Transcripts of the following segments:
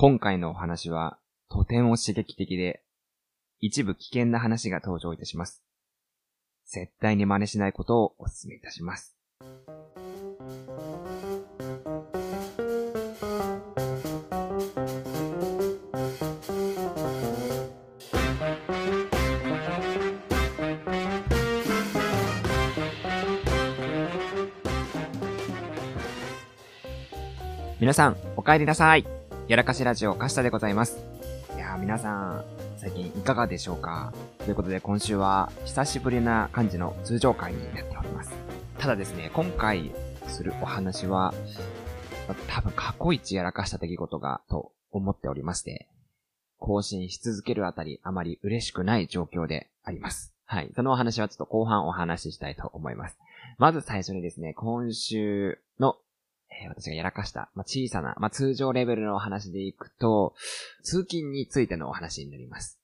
今回のお話はとても刺激的で、一部危険な話が登場いたします。絶対に真似しないことをお勧めいたします。皆さん、お帰りなさい。やらかしラジオ、カシタでございます。いやー、皆さん、最近いかがでしょうか？ということで、今週は、久しぶりな感じの通常回になっております。ただですね、今回するお話は、多分過去一やらかした出来事が、と思っておりまして、更新し続けるあたり、あまり嬉しくない状況であります。はい。そのお話はちょっと後半お話ししたいと思います。まず最初にですね、今週のえ、私がやらかした、まあ、小さな、まあ、通常レベルのお話でいくと、通勤についてのお話になります。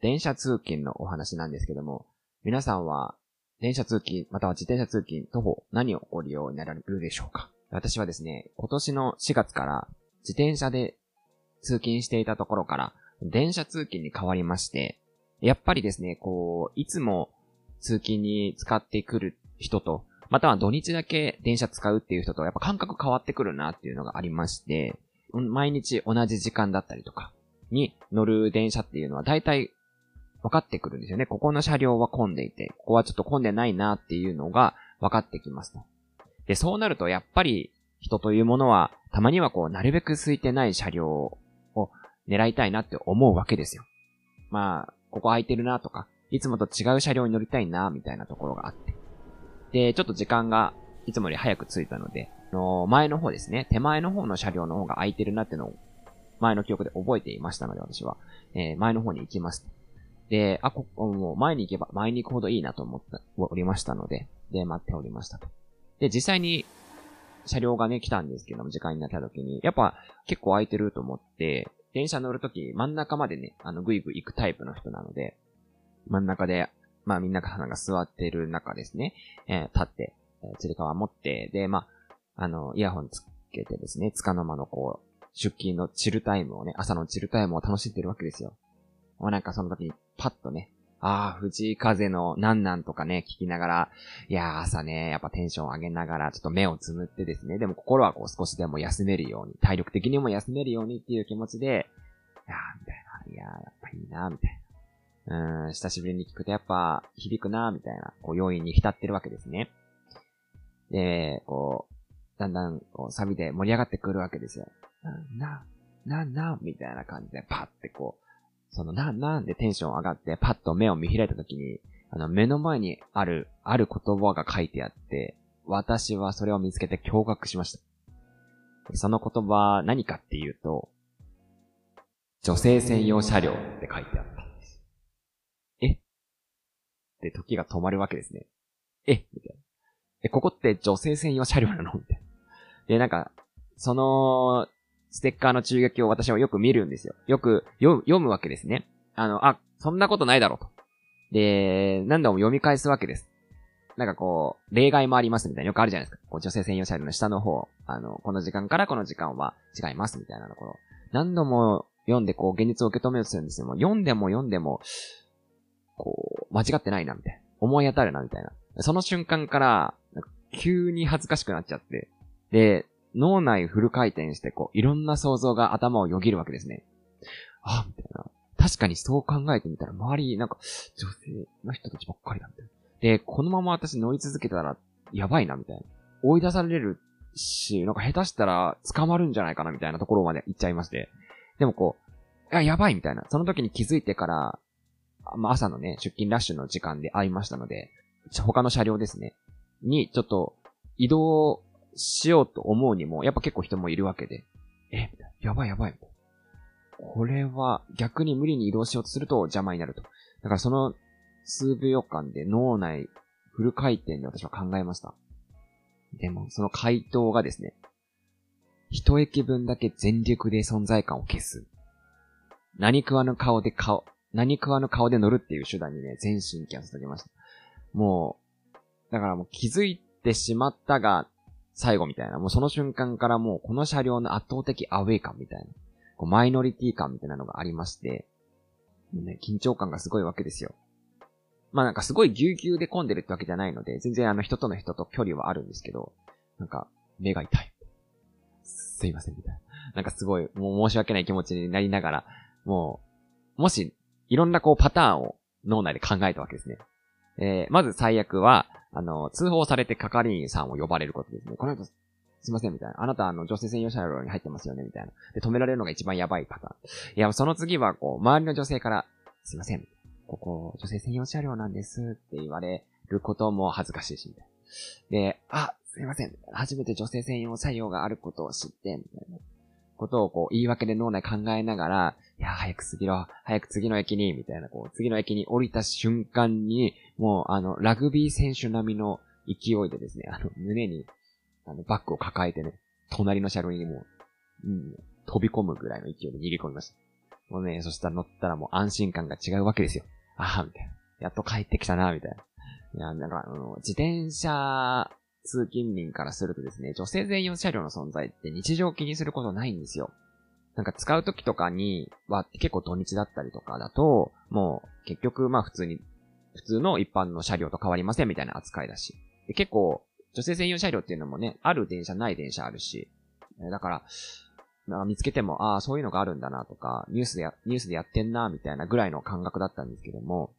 電車通勤のお話なんですけども、皆さんは、電車通勤、または自転車通勤、徒歩、何をご利用になられるでしょうか？私はですね、今年の4月から自転車で通勤していたところから、電車通勤に変わりまして、やっぱりですね、こう、いつも通勤に使ってくる人と、または土日だけ電車使うっていう人と、やっぱ感覚変わってくるなっていうのがありまして、毎日同じ時間だったりとかに乗る電車っていうのは大体分かってくるんですよね。ここの車両は混んでいて、ここはちょっと混んでないなっていうのが分かってきますと。で、そうなるとやっぱり人というものは、たまにはこう、なるべく空いてない車両を狙いたいなって思うわけですよ。まあ、ここ空いてるなとか、いつもと違う車両に乗りたいな、みたいなところがあって。で、ちょっと時間がいつもより早く着いたので、の前の方ですね、手前の方の車両の方が空いてるなってのを、前の記憶で覚えていましたので、私は、えー、前の方に行きます。で、あ、ここ、もう前に行けば、前に行くほどいいなと思っておりましたので、で、待っておりましたと。で、実際に、車両がね、来たんですけども、時間になった時に、やっぱ結構空いてると思って、電車乗るとき、真ん中までね、あの、ぐいぐい行くタイプの人なので、真ん中で、まあみんなが座ってる中ですね、えー、立って、えー、つり革持って、で、まあ、あの、イヤホンつけてですね、つかの間のこう、出勤のチルタイムをね、朝のチルタイムを楽しんでるわけですよ。もうなんかその時にパッとね、ああ、藤井風のなんなんとかね、聞きながら、いやー朝ね、やっぱテンション上げながら、ちょっと目をつむってですね、でも心はこう少しでも休めるように、体力的にも休めるようにっていう気持ちで、いやーみたいな、いやーやっぱいいなーみたいな。うーん、久しぶりに聞くとやっぱ響くなーみたいな、こう要因に浸ってるわけですね。で、こう、だんだん、こう、サビで盛り上がってくるわけですよ。な、な、な、みたいな感じで、パってこう、その、な、なんでテンション上がって、パッと目を見開いた時に、あの、目の前にある、ある言葉が書いてあって、私はそれを見つけて驚愕しました。その言葉、何かっていうと、女性専用車両って書いてあったんです。え？で、時が止まるわけですね。え？みたいな。え、ここって女性専用車両なの？みたいな。で、なんか、その、ステッカーの中撃を私はよく見るんですよ。よく読むわけですね。あの、あ、そんなことないだろうと。で、何度も読み返すわけです。なんかこう、例外もありますみたいなよくあるじゃないですか。こう女性専用車両の下の方、あの、この時間からこの時間は違いますみたいなところ。何度も読んでこう、現実を受け止めようとするんですよ。も読んでも読んでも、こう、間違ってないなみたいな。思い当たるなみたいな。その瞬間から、急に恥ずかしくなっちゃって。で、脳内フル回転して、こう、いろんな想像が頭をよぎるわけですね。あ、みたいな。確かにそう考えてみたら、周り、なんか、女性の人たちばっかりなんだよ。で、このまま私乗り続けたら、やばいな、みたいな。追い出されるし、なんか下手したら捕まるんじゃないかな、みたいなところまで行っちゃいまして。でもこう、あ、やばい、みたいな。その時に気づいてから、まあ、朝のね、出勤ラッシュの時間で会いましたので、他の車両ですね。に、ちょっと、移動しようと思うにも、やっぱ結構人もいるわけで、え、やばいやばい。これは逆に無理に移動しようとすると邪魔になると。だからその数秒間で脳内フル回転で私は考えました。でも、その回答がですね、一駅分だけ全力で存在感を消す。何食わぬ顔で顔、何食わぬ顔で乗るっていう手段にね、全神経を捧げました。もう、だからもう気づいてしまったが、最後みたいな。もうその瞬間からもうこの車両の圧倒的アウェイ感みたいな。こうマイノリティ感みたいなのがありまして、もうね、緊張感がすごいわけですよ。まあなんかすごいぎゅうぎゅうで混んでるってわけじゃないので、全然あの人との人と距離はあるんですけど、なんか、目が痛い。すいません、みたいな。なんかすごい、もう申し訳ない気持ちになりながら、もう、もし、いろんなこうパターンを脳内で考えたわけですね。えー、まず最悪は、あの、通報されて係員さんを呼ばれることですね。この人、すいません、みたいな。あなた、あの、女性専用車両に入ってますよね、みたいな。で、止められるのが一番やばいパターン。いや、その次は、こう、周りの女性から、すいません、ここ、女性専用車両なんですって言われることも恥ずかしいし、みたいな。で、あ、すいません。初めて女性専用車両があることを知って、みたいな。ことをこう言い訳で脳内考えながら、いや、早く次の、早く次の駅に、みたいな、こう、次の駅に降りた瞬間に、もう、あの、ラグビー選手並みの勢いでですね、あの、胸に、あの、バッグを抱えてね、隣の車両にもう、うん、飛び込むぐらいの勢いで逃げ込みました。もうね、そしたら乗ったらもう安心感が違うわけですよ。ああ、みたいな。やっと帰ってきたな、みたいな。いや、なんか、あの、自転車通勤民からするとですね、女性専用車両の存在って日常気にすることないんですよ。なんか使う時とかには結構土日だったりとかだと、もう結局まあ普通に、普通の一般の車両と変わりませんみたいな扱いだし。で結構、女性専用車両っていうのもね、ある電車ない電車あるし。だから、見つけても、ああ、そういうのがあるんだなとか、ニュースでや、ニュースでやってんな、みたいなぐらいの感覚だったんですけども、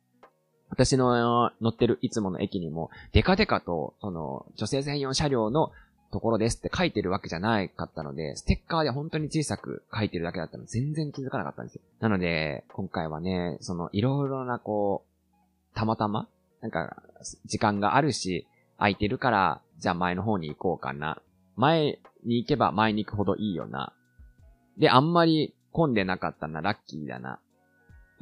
私の乗ってるいつもの駅にも、デカデカと、その、女性専用車両のところですって書いてるわけじゃないかったので、ステッカーで本当に小さく書いてるだけだったの、全然気づかなかったんですよ。なので、今回はね、その、いろいろなこう、たまたま、なんか、時間があるし、空いてるから、じゃあ前の方に行こうかな。前に行けば前に行くほどいいよな。で、あんまり混んでなかったな、ラッキーだな。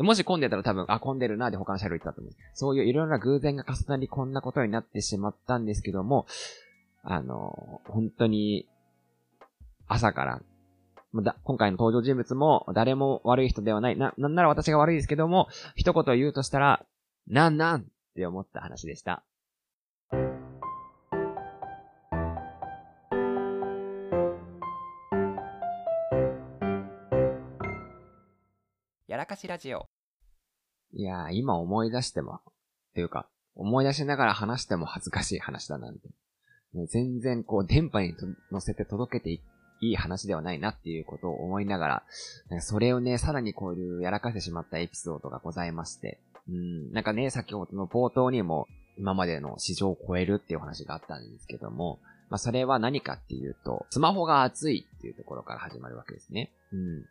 もし混んでたら多分、あ、混んでるな、で他の車両行ったと思う。そういういろいろな偶然が重なりこんなことになってしまったんですけども、あの、本当に、朝から、だ今回の登場人物も誰も悪い人ではない。な、なんなら私が悪いですけども、一言言うとしたら、なんなんって思った話でした。かしラジオ。いやー、今思い出しても、っていうか、思い出しながら話しても恥ずかしい話だなんて。ね、全然こう、電波に乗せて届けていい話ではないなっていうことを思いながら、それをね、さらにこういうやらかしてしまったエピソードがございまして、うん、なんかね、先ほどの冒頭にも、今までの市場を超えるっていう話があったんですけども、まあ、それは何かっていうと、スマホが熱いっていうところから始まるわけですね。うん。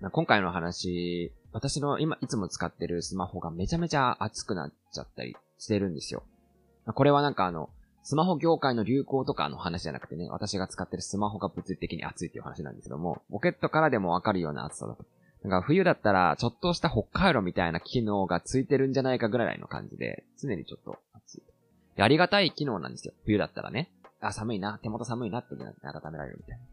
ま、今回の話、私の今、いつも使ってるスマホがめちゃめちゃ熱くなっちゃったりしてるんですよ。ま、これはなんかあの、スマホ業界の流行とかの話じゃなくてね、私が使ってるスマホが物理的に熱いっていう話なんですけども、ポケットからでもわかるような熱さだと。なんか冬だったら、ちょっとした北海道みたいな機能がついてるんじゃないかぐらいの感じで、常にちょっと熱い。ありがたい機能なんですよ。冬だったらね。あ、寒いな、手元寒いなって温められるみたいな。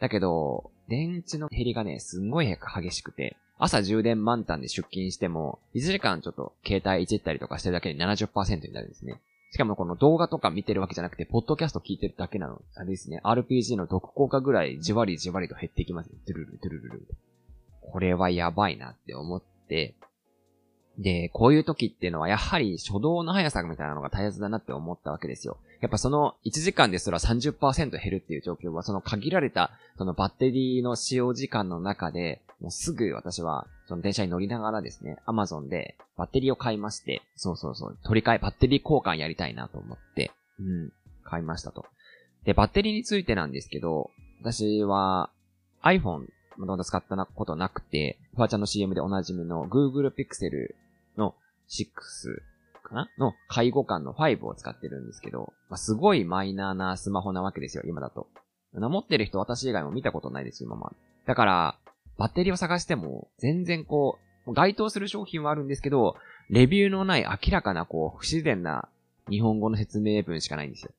だけど、電池の減りがね、すんごい激しくて、朝充電満タンで出勤しても、1時間ちょっと携帯いじったりとかしてるだけで70%になるんですね。しかもこの動画とか見てるわけじゃなくて、ポッドキャスト聞いてるだけなの。あれですね。RPG の毒効果ぐらいじわりじわりと減っていきます。トゥルルトゥルルル。これはやばいなって思って、で、こういう時っていうのはやはり初動の速さみたいなのが大切だなって思ったわけですよ。やっぱその1時間ですら30%減るっていう状況はその限られたそのバッテリーの使用時間の中でもうすぐ私はその電車に乗りながらですね、アマゾンでバッテリーを買いまして、そうそうそう、取り替え、バッテリー交換やりたいなと思って、うん、買いましたと。で、バッテリーについてなんですけど、私は iPhone まだ使ったことなくて、フワちゃんの CM でおなじみの Google Pixel の6かなの介護官の5を使ってるんですけど、まあ、すごいマイナーなスマホなわけですよ、今だと。持ってる人私以外も見たことないです、今まで。だから、バッテリーを探しても、全然こう、該当する商品はあるんですけど、レビューのない明らかなこう、不自然な日本語の説明文しかないんですよ。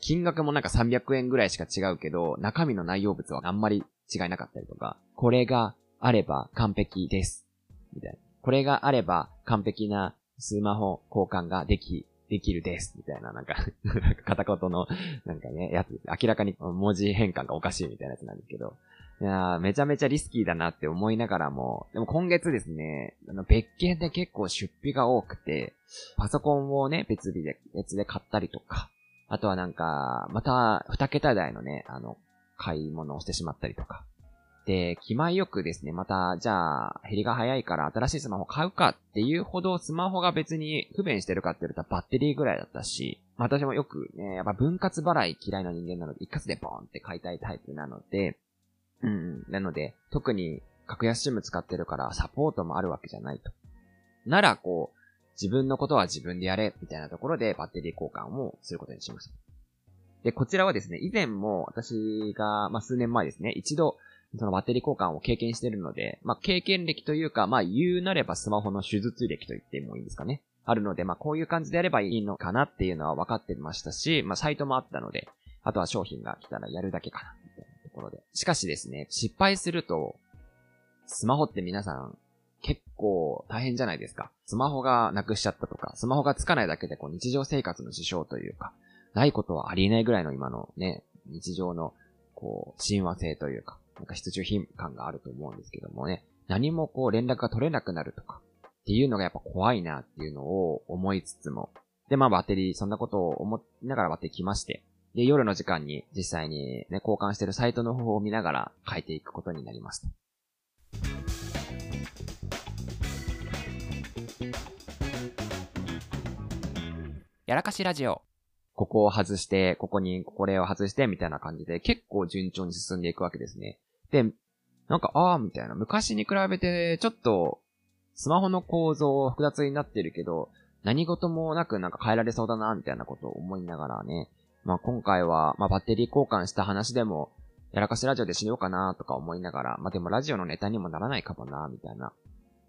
金額もなんか300円ぐらいしか違うけど、中身の内容物はあんまり違いなかったりとか、これがあれば完璧です。みたいな。これがあれば完璧なスマホ交換ができできるです、みたいな、なんか 片言の、なんかね、やつ。明らかに文字変換がおかしいみたいなやつなんですけど、いやめちゃめちゃリスキーだなって思いながらも、でも今月ですね、あの、別件で結構出費が多くて、パソコンをね、別日で、別で買ったりとか、あとはなんか、また、二桁台のね、あの、買い物をしてしまったりとか。で、気前よくですね、また、じゃあ、減りが早いから新しいスマホ買うかっていうほどスマホが別に不便してるかって言ったらバッテリーぐらいだったし、私もよくね、やっぱ分割払い嫌いな人間なので、一括でボーンって買いたいタイプなので、うん、なので、特に格安シム使ってるからサポートもあるわけじゃないと。なら、こう、自分のことは自分でやれ、みたいなところでバッテリー交換をすることにしました。で、こちらはですね、以前も私が、まあ、数年前ですね、一度、そのバッテリー交換を経験してるので、まあ、経験歴というか、まあ、言うなればスマホの手術歴と言ってもいいんですかね。あるので、まあ、こういう感じでやればいいのかなっていうのは分かってましたし、まあ、サイトもあったので、あとは商品が来たらやるだけかな、みたいなところで。しかしですね、失敗すると、スマホって皆さん、結構大変じゃないですか。スマホがなくしちゃったとか、スマホがつかないだけでこう日常生活の支障というか、ないことはありえないぐらいの今のね、日常のこう、親和性というか、なんか必需品感があると思うんですけどもね、何もこう連絡が取れなくなるとか、っていうのがやっぱ怖いなっていうのを思いつつも、で、まあバッテリー、そんなことを思いながらバッテリー来まして、で、夜の時間に実際にね、交換してるサイトの方を見ながら変えていくことになりました。やらかしラジオ。ここを外して、ここにこれを外して、みたいな感じで結構順調に進んでいくわけですね。で、なんか、ああ、みたいな。昔に比べて、ちょっと、スマホの構造複雑になってるけど、何事もなくなんか変えられそうだな、みたいなことを思いながらね。まあ今回は、まあバッテリー交換した話でも、やらかしラジオでしようかな、とか思いながら、まあでもラジオのネタにもならないかもな、みたいな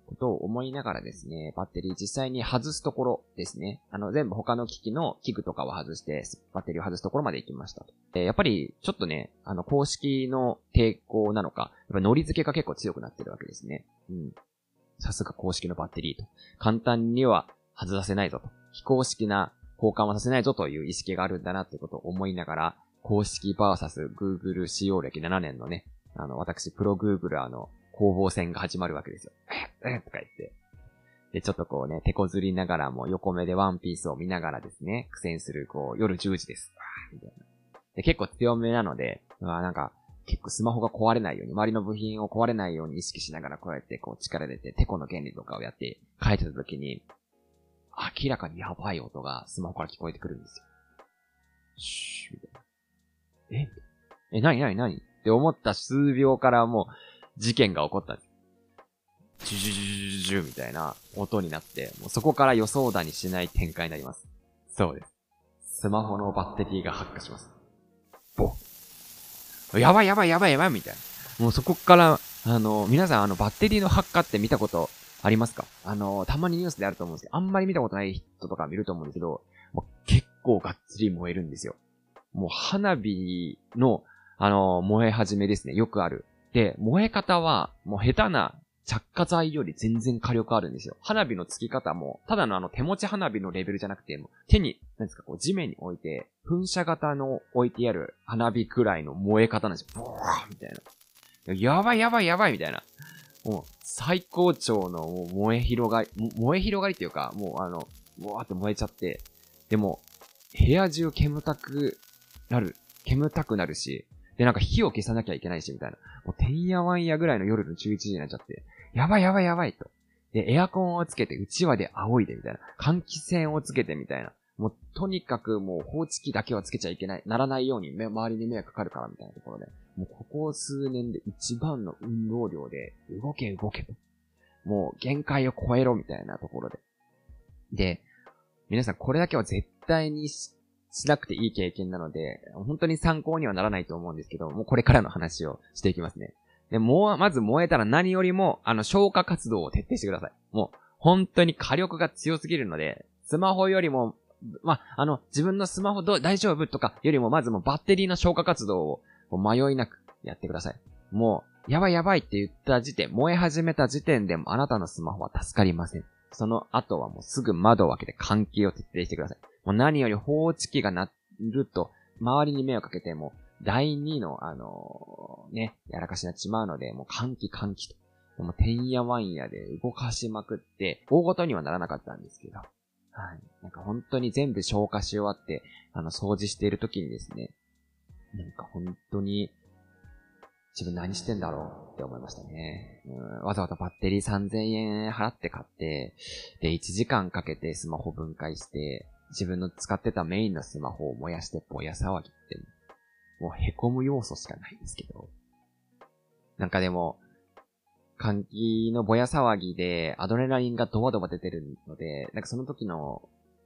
ことを思いながらですね、バッテリー実際に外すところですね。あの、全部他の機器の器具とかを外して、バッテリーを外すところまで行きました。で、やっぱり、ちょっとね、あの、公式の抵抗なのか、やっぱ乗り付けが結構強くなってるわけですね。うん。さすが公式のバッテリーと。簡単には外させないぞと。非公式な交換はさせないぞという意識があるんだなってことを思いながら、公式バーサス Google 使用歴7年のね、あの、私、プロ Googler の攻防戦が始まるわけですよ。えとか言って。で、ちょっとこうね、手こずりながらも横目でワンピースを見ながらですね、苦戦する、こう、夜10時です。みたいな。で、結構強めなので、なんか、結構スマホが壊れないように、周りの部品を壊れないように意識しながらこうやってこう力入れて、テコの原理とかをやって書いてた時に、明らかにやばい音がスマホから聞こえてくるんですよ。シューみたいな。ええ、なになになに？って思った数秒からもう、事件が起こったんです。ジュジュジュジュジュみたいな音になって、もうそこから予想だにしない展開になります。そうです。スマホのバッテリーが発火します。ボやばいやばいやばいやばいみたいな。もうそこから、あの、皆さんあのバッテリーの発火って見たことありますかあの、たまにニュースであると思うんですけど、あんまり見たことない人とか見ると思うんですけど、もう結構がっつり燃えるんですよ。もう花火の、あの、燃え始めですね。よくある。で、燃え方は、もう下手な着火剤より全然火力あるんですよ。花火のつき方も、ただのあの手持ち花火のレベルじゃなくて、も手に、なんですか、こう地面に置いて、噴射型の置いてある花火くらいの燃え方なんですよ。ボーみたいな。やばいやばいやばいみたいな。もう、最高潮の燃え広がり、燃え広がりっていうか、もうあの、わーって燃えちゃって、でも、部屋中煙たくなる、煙たくなるし、で、なんか火を消さなきゃいけないし、みたいな。もう、てんやわんやぐらいの夜の11時になっちゃって、やばいやばいやばいと。で、エアコンをつけて、うちわで仰いで、みたいな。換気扇をつけて、みたいな。もう、とにかくもう、放置機だけはつけちゃいけない。ならないように、周りに迷惑かかるから、みたいなところで。もう、ここ数年で一番の運動量で、動け動けと。もう、限界を超えろ、みたいなところで。で、皆さんこれだけは絶対にししなくていい経験なので、本当に参考にはならないと思うんですけど、もうこれからの話をしていきますね。で、もう、まず燃えたら何よりも、あの、消火活動を徹底してください。もう、本当に火力が強すぎるので、スマホよりも、まあ、の、自分のスマホど大丈夫とかよりも、まずもうバッテリーの消火活動を迷いなくやってください。もう、やばいやばいって言った時点、燃え始めた時点でもあなたのスマホは助かりません。その後はもうすぐ窓を開けて換気を徹底してください。もう何より放置器が鳴ると、周りに迷惑かけても、第2の、あのー、ね、やらかしになってしまうので、もう換気換気と。もうてんやわんやで動かしまくって、大ごとにはならなかったんですけど。はい。なんか本当に全部消化し終わって、あの、掃除している時にですね、なんか本当に、自分何してんだろうって思いましたね。うん、わざわざバッテリー3000円払って買って、で、1時間かけてスマホ分解して、自分の使ってたメインのスマホを燃やしてぼや騒ぎって、もう凹む要素しかないんですけど。なんかでも、換気のぼや騒ぎでアドレナリンがドバドバ出てるので、なんかその時の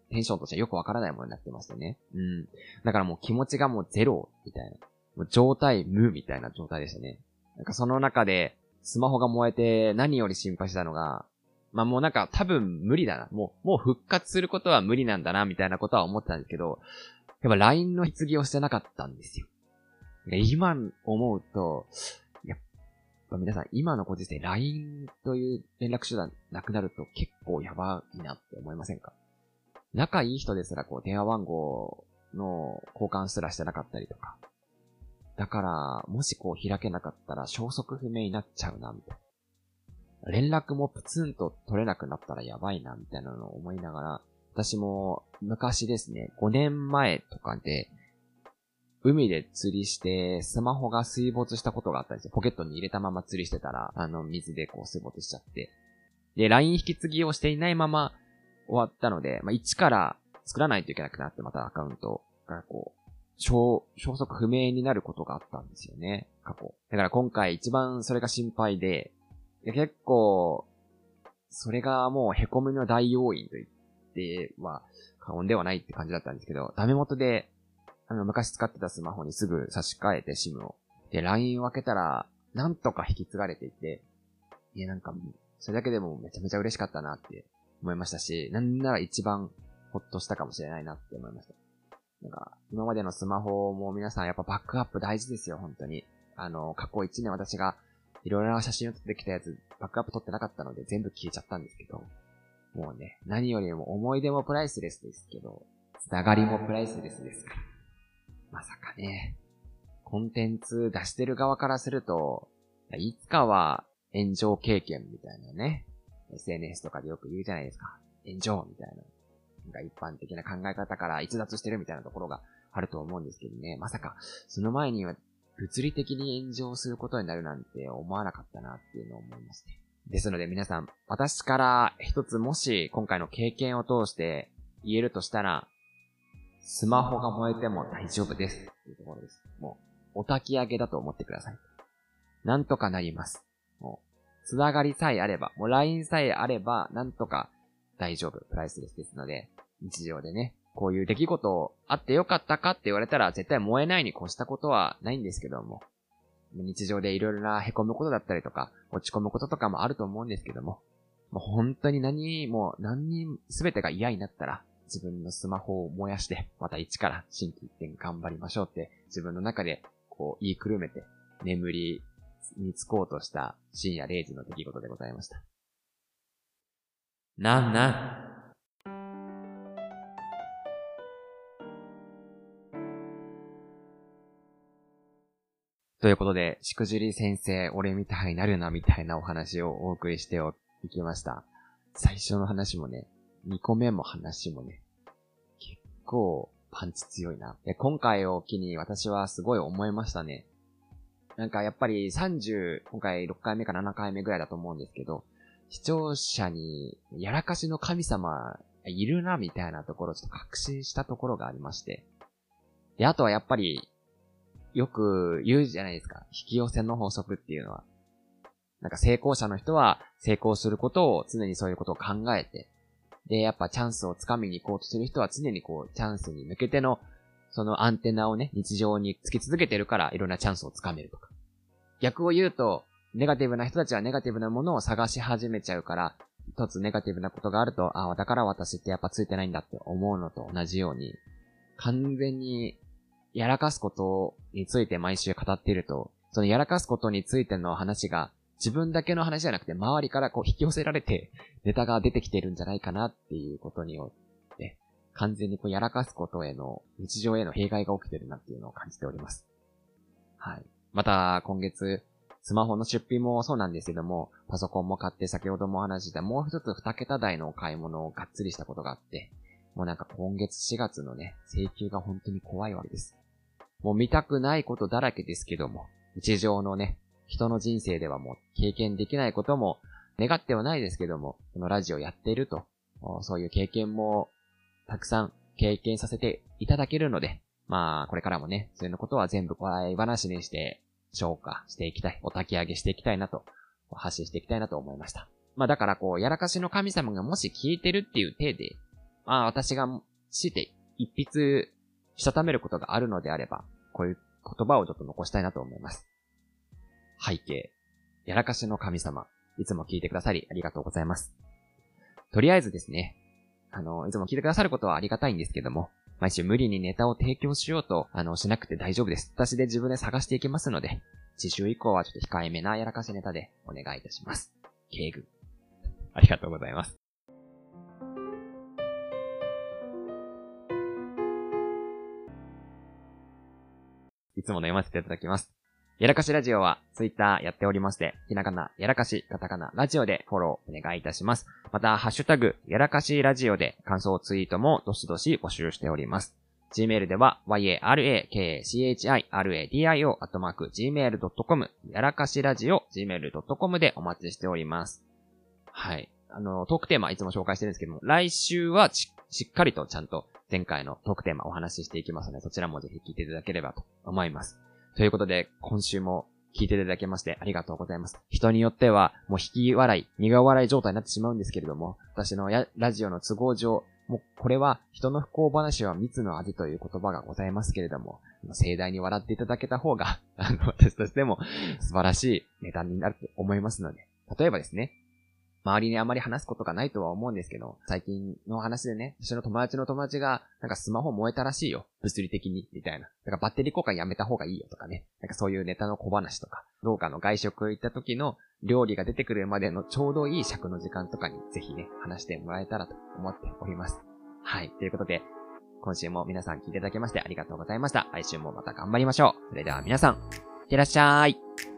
テンションとしてはよくわからないものになってましたね。うん。だからもう気持ちがもうゼロみたいな。もう状態無みたいな状態でしたね。なんかその中で、スマホが燃えて何より心配したのが、まあもうなんか多分無理だな。もう、もう復活することは無理なんだな、みたいなことは思ってたんですけど、やっぱ LINE の棺をしてなかったんですよ。今思うと、やっぱ皆さん今のご時世 LINE という連絡手段なくなると結構やばいなって思いませんか？仲いい人ですらこう電話番号の交換すらしてなかったりとか。だから、もしこう開けなかったら消息不明になっちゃうな、みたいな。連絡もプツンと取れなくなったらやばいな、みたいなのを思いながら、私も昔ですね、5年前とかで、海で釣りして、スマホが水没したことがあったんですよ。ポケットに入れたまま釣りしてたら、あの、水でこう水没しちゃって。で、LINE 引き継ぎをしていないまま終わったので、まあ、一から作らないといけなくなって、またアカウントがこう、消、消息不明になることがあったんですよね、過去。だから今回一番それが心配で、結構、それがもう凹みの大要因と言っては過言ではないって感じだったんですけど、ダメ元で、あの、昔使ってたスマホにすぐ差し替えて SIM を。で、LINE を開けたら、なんとか引き継がれていて、いや、なんか、それだけでもめちゃめちゃ嬉しかったなって思いましたし、なんなら一番ほっとしたかもしれないなって思いました。なんか、今までのスマホも皆さんやっぱバックアップ大事ですよ、本当に。あの、過去1年私がいろいろな写真を撮ってきたやつ、バックアップ撮ってなかったので全部消えちゃったんですけど、もうね、何よりも思い出もプライスレスですけど、つながりもプライスレスですから。まさかね、コンテンツ出してる側からすると、いつかは炎上経験みたいなね、SNS とかでよく言うじゃないですか。炎上みたいな。が一般的な考え方から逸脱してるみたいなところがあると思うんですけどね。まさか、その前には物理的に炎上することになるなんて思わなかったなっていうのを思いまして。ですので皆さん、私から一つもし今回の経験を通して言えるとしたら、スマホが燃えても大丈夫です。っていうところです。もう、お焚き上げだと思ってください。なんとかなります。もう、つながりさえあれば、もう LINE さえあれば、なんとか大丈夫、プライスレスですので、日常でね、こういう出来事あってよかったかって言われたら絶対燃えないに越したことはないんですけども、日常でいろいろな凹むことだったりとか、落ち込むこととかもあると思うんですけども、もう本当に何も、何に全てが嫌になったら、自分のスマホを燃やして、また一から新規一点頑張りましょうって、自分の中でこう言いくるめて、眠りにつこうとした深夜0時の出来事でございました。なんなん？ということで、しくじり先生、俺みたいになるな、みたいなお話をお送りしていきました。最初の話もね、2個目も話もね、結構パンチ強いな。今回を機に私はすごい思いましたね。なんかやっぱり30、今回6回目か7回目ぐらいだと思うんですけど、視聴者に、やらかしの神様、いるな、みたいなところちょっと確信したところがありまして。で、あとはやっぱり、よく言うじゃないですか。引き寄せの法則っていうのは。なんか成功者の人は成功することを常にそういうことを考えて、で、やっぱチャンスをつかみに行こうとする人は常にこう、チャンスに向けての、そのアンテナをね、日常につき続けてるから、いろんなチャンスをつかめるとか。逆を言うと、ネガティブな人たちはネガティブなものを探し始めちゃうから、一つネガティブなことがあると、ああ、だから私ってやっぱついてないんだって思うのと同じように、完全にやらかすことについて毎週語っていると、そのやらかすことについての話が自分だけの話じゃなくて、周りからこう引き寄せられて、ネタが出てきてるんじゃないかなっていうことによって、完全にこうやらかすことへの、日常への弊害が起きてるなっていうのを感じております。はい。また、今月、スマホの出費もそうなんですけども、パソコンも買って先ほどもお話したもう一つ二桁台の買い物をがっつりしたことがあって、もうなんか今月4月のね、請求が本当に怖いわけです。もう見たくないことだらけですけども、日常のね、人の人生ではもう経験できないことも願ってはないですけども、このラジオやっていると、そういう経験もたくさん経験させていただけるので、まあ、これからもね、そういうことは全部笑い話にして消化していきたい、お焚き上げしていきたいなと、発信していきたいなと思いました。まあだからこう、やらかしの神様がもし聞いてるっていう体で、まあ私がして一筆したためることがあるのであれば、こういう言葉をちょっと残したいなと思います。背景。やらかしの神様。いつも聞いてくださりありがとうございます。とりあえずですね、あの、いつも聞いてくださることはありがたいんですけども、毎週無理にネタを提供しようと、あの、しなくて大丈夫です。私で自分で探していきますので、次週以降はちょっと控えめなやらかしネタでお願いいたします。敬具。ありがとうございます。いつもの読ませていただきます。やらかしラジオは、ツイッターやっておりまして、ひなかな、やらかし、カタカナ、ラジオでフォローお願いいたします。また、ハッシュタグ、やらかしラジオで感想ツイートもどしどし募集しております。Gmail では、yarakachiradio、アットマーク、gmail.com、やらかしラジオ、gmail.com でお待ちしております。はい。あの、トークテーマいつも紹介してるんですけども、来週はしっかりとちゃんと前回のトークテーマお話ししていきますので、そちらもぜひ聞いていただければと思います。ということで、今週も聞いていただけましてありがとうございます。人によっては、もう引き笑い、苦笑い状態になってしまうんですけれども、私のラジオの都合上、もうこれは人の不幸話は蜜の味という言葉がございますけれども、盛大に笑っていただけた方が、あの、私としても素晴らしいネタになると思いますので、例えばですね、周りにあまり話すことがないとは思うんですけど、最近の話でね、私の友達の友達が、なんかスマホ燃えたらしいよ。物理的に、みたいな。だからバッテリー交換やめた方がいいよとかね。なんかそういうネタの小話とか、どうかの外食行った時の料理が出てくるまでのちょうどいい尺の時間とかに、ぜひね、話してもらえたらと思っております。はい。ということで、今週も皆さん聞いていただきましてありがとうございました。来週もまた頑張りましょう。それでは皆さん、いってらっしゃい。